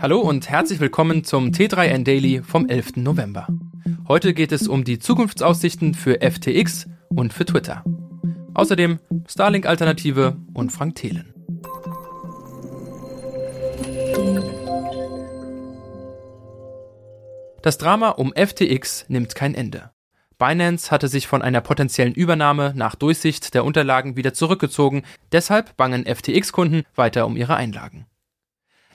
Hallo und herzlich willkommen zum T3N Daily vom 11. November. Heute geht es um die Zukunftsaussichten für FTX und für Twitter. Außerdem Starlink-Alternative und Frank Thelen. Das Drama um FTX nimmt kein Ende. Binance hatte sich von einer potenziellen Übernahme nach Durchsicht der Unterlagen wieder zurückgezogen, deshalb bangen FTX-Kunden weiter um ihre Einlagen.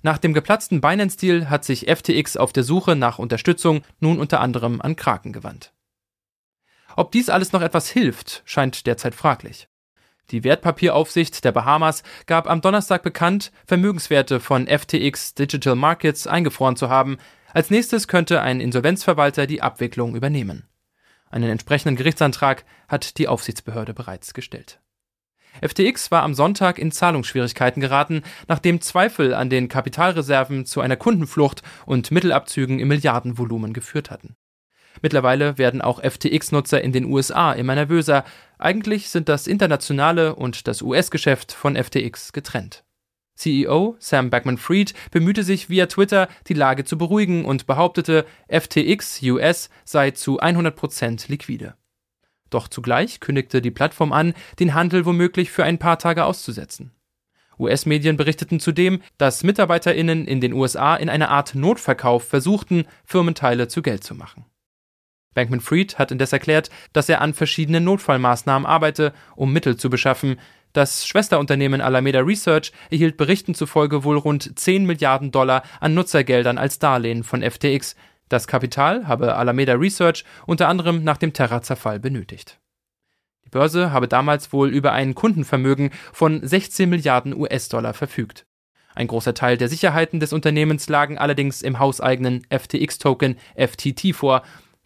Nach dem geplatzten Binance-Deal hat sich FTX auf der Suche nach Unterstützung nun unter anderem an Kraken gewandt. Ob dies alles noch etwas hilft, scheint derzeit fraglich. Die Wertpapieraufsicht der Bahamas gab am Donnerstag bekannt, Vermögenswerte von FTX Digital Markets eingefroren zu haben. Als nächstes könnte ein Insolvenzverwalter die Abwicklung übernehmen. Einen entsprechenden Gerichtsantrag hat die Aufsichtsbehörde bereits gestellt. FTX war am Sonntag in Zahlungsschwierigkeiten geraten, nachdem Zweifel an den Kapitalreserven zu einer Kundenflucht und Mittelabzügen im Milliardenvolumen geführt hatten. Mittlerweile werden auch FTX-Nutzer in den USA immer nervöser. Eigentlich sind das internationale und das US-Geschäft von FTX getrennt. CEO Sam Backman-Fried bemühte sich via Twitter, die Lage zu beruhigen und behauptete, FTX US sei zu 100% liquide. Doch zugleich kündigte die Plattform an, den Handel womöglich für ein paar Tage auszusetzen. US-Medien berichteten zudem, dass MitarbeiterInnen in den USA in einer Art Notverkauf versuchten, Firmenteile zu Geld zu machen. Bankman-Fried hat indes erklärt, dass er an verschiedenen Notfallmaßnahmen arbeite, um Mittel zu beschaffen, das Schwesterunternehmen Alameda Research erhielt Berichten zufolge wohl rund 10 Milliarden Dollar an Nutzergeldern als Darlehen von FTX. Das Kapital habe Alameda Research unter anderem nach dem Terra-Zerfall benötigt. Die Börse habe damals wohl über ein Kundenvermögen von 16 Milliarden US-Dollar verfügt. Ein großer Teil der Sicherheiten des Unternehmens lagen allerdings im hauseigenen FTX-Token FTT vor.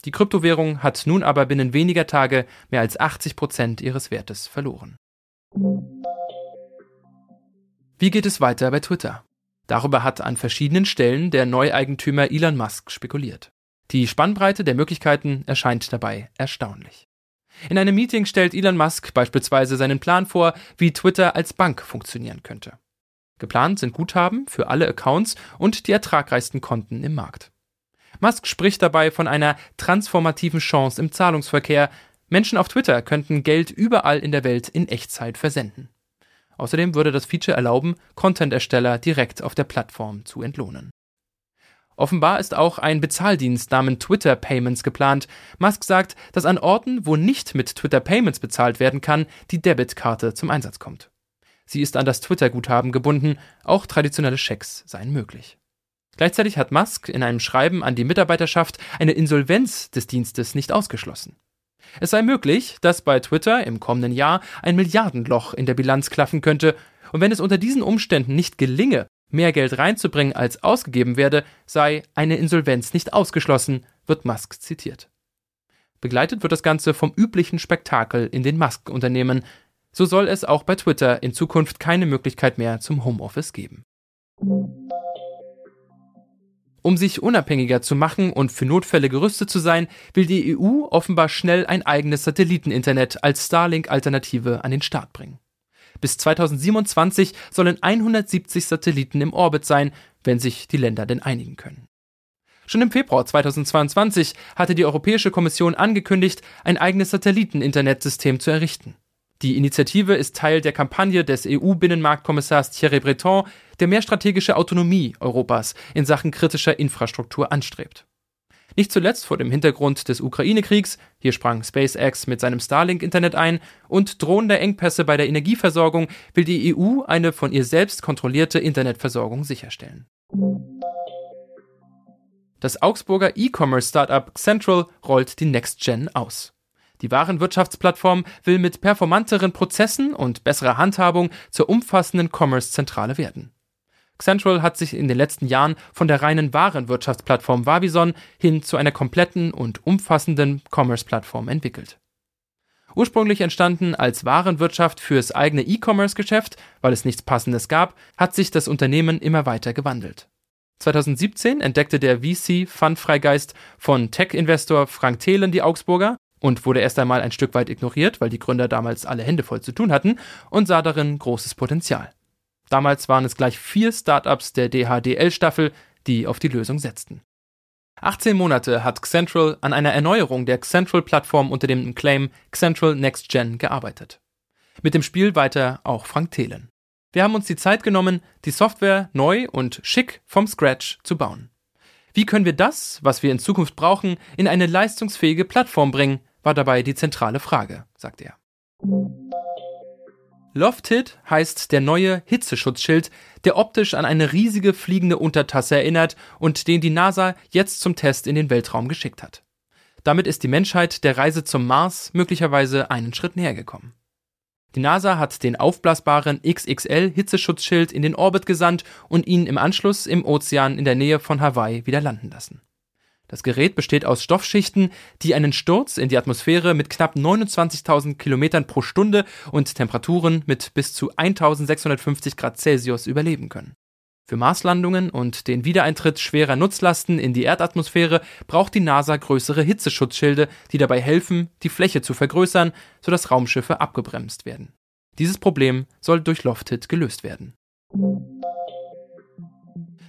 Die Kryptowährung hat nun aber binnen weniger Tage mehr als 80 Prozent ihres Wertes verloren. Wie geht es weiter bei Twitter? Darüber hat an verschiedenen Stellen der Neueigentümer Elon Musk spekuliert. Die Spannbreite der Möglichkeiten erscheint dabei erstaunlich. In einem Meeting stellt Elon Musk beispielsweise seinen Plan vor, wie Twitter als Bank funktionieren könnte. Geplant sind Guthaben für alle Accounts und die ertragreichsten Konten im Markt. Musk spricht dabei von einer transformativen Chance im Zahlungsverkehr, Menschen auf Twitter könnten Geld überall in der Welt in Echtzeit versenden. Außerdem würde das Feature erlauben, Content-Ersteller direkt auf der Plattform zu entlohnen. Offenbar ist auch ein Bezahldienst namens Twitter Payments geplant. Musk sagt, dass an Orten, wo nicht mit Twitter Payments bezahlt werden kann, die Debitkarte zum Einsatz kommt. Sie ist an das Twitter-Guthaben gebunden, auch traditionelle Schecks seien möglich. Gleichzeitig hat Musk in einem Schreiben an die Mitarbeiterschaft eine Insolvenz des Dienstes nicht ausgeschlossen. Es sei möglich, dass bei Twitter im kommenden Jahr ein Milliardenloch in der Bilanz klaffen könnte, und wenn es unter diesen Umständen nicht gelinge, mehr Geld reinzubringen, als ausgegeben werde, sei eine Insolvenz nicht ausgeschlossen, wird Musk zitiert. Begleitet wird das Ganze vom üblichen Spektakel in den Musk-Unternehmen. So soll es auch bei Twitter in Zukunft keine Möglichkeit mehr zum Homeoffice geben. Um sich unabhängiger zu machen und für Notfälle gerüstet zu sein, will die EU offenbar schnell ein eigenes Satelliteninternet als Starlink-Alternative an den Start bringen. Bis 2027 sollen 170 Satelliten im Orbit sein, wenn sich die Länder denn einigen können. Schon im Februar 2022 hatte die Europäische Kommission angekündigt, ein eigenes Satelliten-Internetsystem zu errichten. Die Initiative ist Teil der Kampagne des EU-Binnenmarktkommissars Thierry Breton, der mehr strategische Autonomie Europas in Sachen kritischer Infrastruktur anstrebt. Nicht zuletzt vor dem Hintergrund des Ukraine-Kriegs, hier sprang SpaceX mit seinem Starlink-Internet ein, und drohender Engpässe bei der Energieversorgung will die EU eine von ihr selbst kontrollierte Internetversorgung sicherstellen. Das Augsburger E-Commerce-Startup Central rollt die Next Gen aus. Die Warenwirtschaftsplattform will mit performanteren Prozessen und besserer Handhabung zur umfassenden Commerce-Zentrale werden. Central hat sich in den letzten Jahren von der reinen Warenwirtschaftsplattform Vavison hin zu einer kompletten und umfassenden Commerce-Plattform entwickelt. Ursprünglich entstanden als Warenwirtschaft fürs eigene E-Commerce-Geschäft, weil es nichts Passendes gab, hat sich das Unternehmen immer weiter gewandelt. 2017 entdeckte der VC Fundfreigeist von Tech-Investor Frank Thelen die Augsburger und wurde erst einmal ein Stück weit ignoriert, weil die Gründer damals alle Hände voll zu tun hatten und sah darin großes Potenzial. Damals waren es gleich vier Startups der DHDL-Staffel, die auf die Lösung setzten. 18 Monate hat Xentral an einer Erneuerung der Xentral-Plattform unter dem Claim Xentral Next Gen gearbeitet. Mit dem Spiel weiter auch Frank Thelen. Wir haben uns die Zeit genommen, die Software neu und schick vom Scratch zu bauen. Wie können wir das, was wir in Zukunft brauchen, in eine leistungsfähige Plattform bringen, war dabei die zentrale Frage, sagt er. Lofted heißt der neue Hitzeschutzschild, der optisch an eine riesige fliegende Untertasse erinnert und den die NASA jetzt zum Test in den Weltraum geschickt hat. Damit ist die Menschheit der Reise zum Mars möglicherweise einen Schritt näher gekommen. Die NASA hat den aufblasbaren XXL-Hitzeschutzschild in den Orbit gesandt und ihn im Anschluss im Ozean in der Nähe von Hawaii wieder landen lassen. Das Gerät besteht aus Stoffschichten, die einen Sturz in die Atmosphäre mit knapp 29.000 Kilometern pro Stunde und Temperaturen mit bis zu 1650 Grad Celsius überleben können. Für Marslandungen und den Wiedereintritt schwerer Nutzlasten in die Erdatmosphäre braucht die NASA größere Hitzeschutzschilde, die dabei helfen, die Fläche zu vergrößern, sodass Raumschiffe abgebremst werden. Dieses Problem soll durch Lofted gelöst werden.